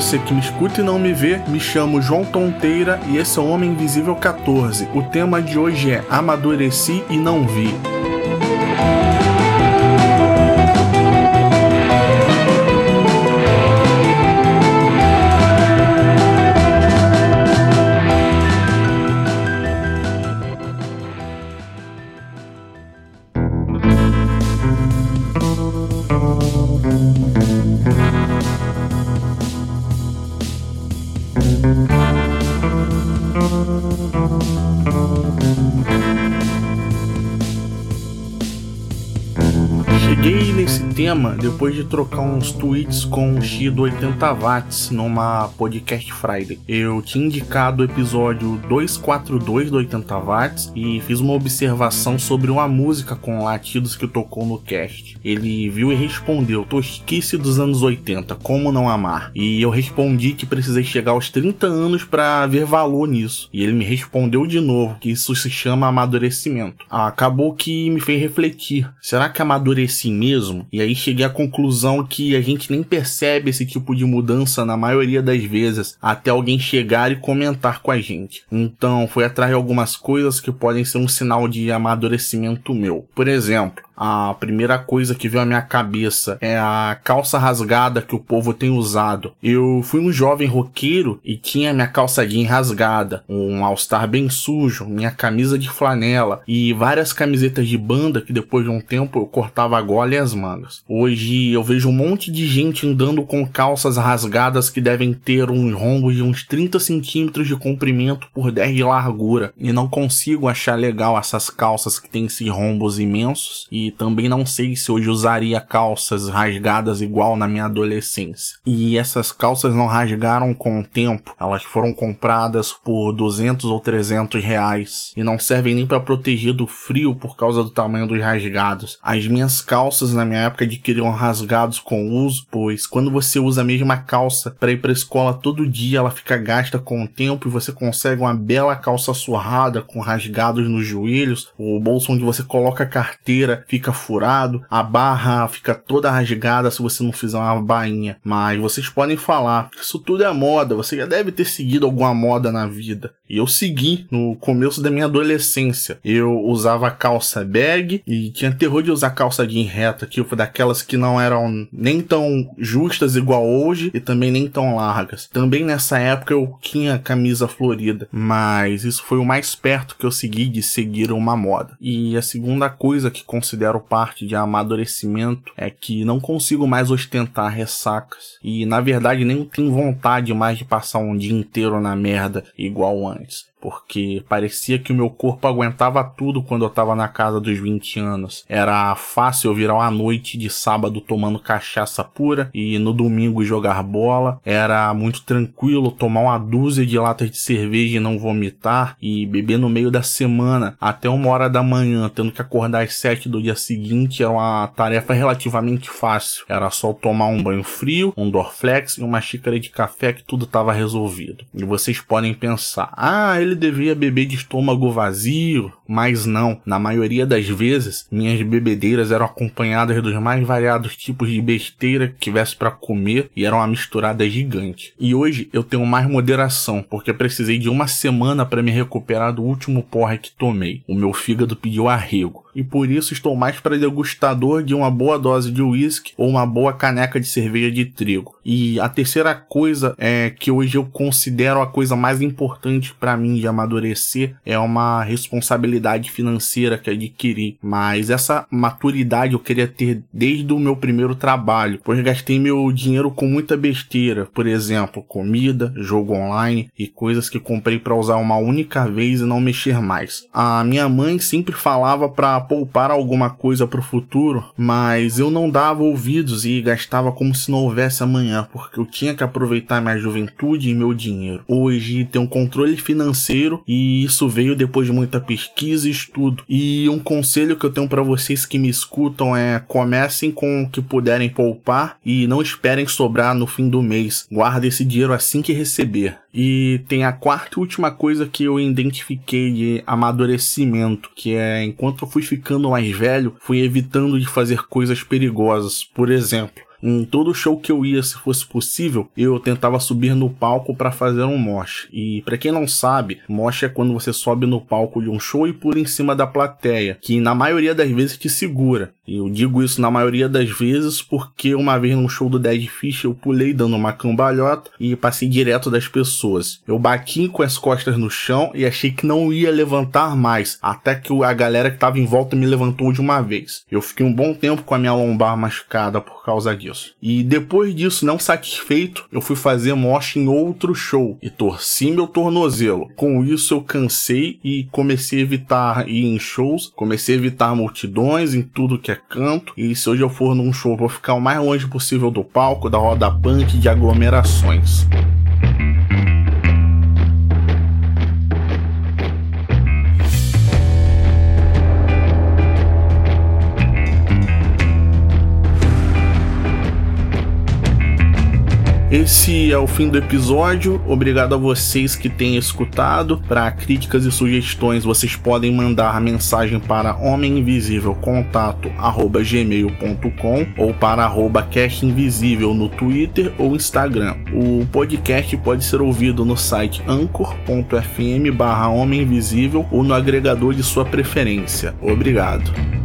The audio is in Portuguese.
você que me escuta e não me vê, me chamo João Tonteira e esse é o Homem Invisível 14. O tema de hoje é Amadureci e não vi. Tema depois de trocar uns tweets com o X do 80 watts numa podcast Friday. Eu tinha indicado o episódio 242 do 80 watts e fiz uma observação sobre uma música com latidos que tocou no cast. Ele viu e respondeu: Tosquice dos anos 80, como não amar? E eu respondi que precisei chegar aos 30 anos para ver valor nisso. E ele me respondeu de novo que isso se chama amadurecimento. Acabou que me fez refletir: será que amadureci mesmo. E aí cheguei à conclusão que a gente nem percebe esse tipo de mudança na maioria das vezes até alguém chegar e comentar com a gente. Então, fui atrás de algumas coisas que podem ser um sinal de amadurecimento meu. Por exemplo, a primeira coisa que veio à minha cabeça é a calça rasgada que o povo tem usado. Eu fui um jovem roqueiro e tinha minha calça jeans rasgada, um all-star bem sujo, minha camisa de flanela e várias camisetas de banda que depois de um tempo eu cortava a gola e as mangas. Hoje eu vejo um monte de gente andando com calças rasgadas que devem ter uns rombos de uns 30 centímetros de comprimento por 10 de largura e não consigo achar legal essas calças que têm esses rombos imensos e também não sei se hoje usaria calças rasgadas igual na minha adolescência. E essas calças não rasgaram com o tempo, elas foram compradas por 200 ou 300 reais e não servem nem para proteger do frio por causa do tamanho dos rasgados. As minhas calças na minha época adquiriram rasgados com uso, pois quando você usa a mesma calça para ir para escola todo dia, ela fica gasta com o tempo e você consegue uma bela calça surrada com rasgados nos joelhos, o bolso onde você coloca a carteira fica fica furado, a barra fica toda rasgada se você não fizer uma bainha. Mas vocês podem falar, isso tudo é moda, você já deve ter seguido alguma moda na vida. E eu segui no começo da minha adolescência. Eu usava calça bag e tinha terror de usar calça jean reta, tipo daquelas que não eram nem tão justas igual hoje e também nem tão largas. Também nessa época eu tinha camisa florida, mas isso foi o mais perto que eu segui de seguir uma moda. E a segunda coisa que considero considero parte de amadurecimento é que não consigo mais ostentar ressacas. E na verdade nem tenho vontade mais de passar um dia inteiro na merda igual antes porque parecia que o meu corpo aguentava tudo quando eu tava na casa dos 20 anos. Era fácil virar uma noite de sábado tomando cachaça pura e no domingo jogar bola. Era muito tranquilo tomar uma dúzia de latas de cerveja e não vomitar e beber no meio da semana até uma hora da manhã, tendo que acordar às sete do dia seguinte era uma tarefa relativamente fácil. Era só tomar um banho frio, um Dorflex e uma xícara de café que tudo estava resolvido. E vocês podem pensar, ah, ele ele devia beber de estômago vazio, mas não. Na maioria das vezes, minhas bebedeiras eram acompanhadas dos mais variados tipos de besteira que tivesse para comer e eram uma misturada gigante. E hoje eu tenho mais moderação, porque precisei de uma semana para me recuperar do último porre que tomei. O meu fígado pediu arrego e por isso estou mais para degustador de uma boa dose de uísque ou uma boa caneca de cerveja de trigo. E a terceira coisa é que hoje eu considero a coisa mais importante para mim de amadurecer é uma responsabilidade financeira que adquiri. Mas essa maturidade eu queria ter desde o meu primeiro trabalho, pois gastei meu dinheiro com muita besteira, por exemplo, comida, jogo online e coisas que comprei para usar uma única vez e não mexer mais. A minha mãe sempre falava para poupar alguma coisa para o futuro, mas eu não dava ouvidos e gastava como se não houvesse amanhã, porque eu tinha que aproveitar minha juventude e meu dinheiro. Hoje tem um controle financeiro e isso veio depois de muita pesquisa e estudo. E um conselho que eu tenho para vocês que me escutam é comecem com o que puderem poupar e não esperem sobrar no fim do mês. Guarde esse dinheiro assim que receber. E tem a quarta e última coisa que eu identifiquei de amadurecimento, que é enquanto eu fui ficando mais velho, fui evitando de fazer coisas perigosas. Por exemplo, Em todo show que eu ia, se fosse possível, eu tentava subir no palco para fazer um mosh. E para quem não sabe, mosh é quando você sobe no palco de um show e pula em cima da plateia, que na maioria das vezes te segura. Eu digo isso na maioria das vezes porque uma vez num show do Dead Fish eu pulei dando uma cambalhota e passei direto das pessoas. Eu bati com as costas no chão e achei que não ia levantar mais, até que a galera que estava em volta me levantou de uma vez. Eu fiquei um bom tempo com a minha lombar machucada por causa disso. E depois disso, não satisfeito, eu fui fazer mosh em outro show e torci meu tornozelo. Com isso eu cansei e comecei a evitar ir em shows, comecei a evitar multidões em tudo que é canto. E se hoje eu for num show, vou ficar o mais longe possível do palco, da roda punk, de aglomerações. Esse é o fim do episódio. Obrigado a vocês que têm escutado. Para críticas e sugestões, vocês podem mandar mensagem para homeminvisívelcontato@gmail.com ou para arroba Invisível no Twitter ou Instagram. O podcast pode ser ouvido no site anchor.fm barra Homem Invisível ou no agregador de sua preferência. Obrigado.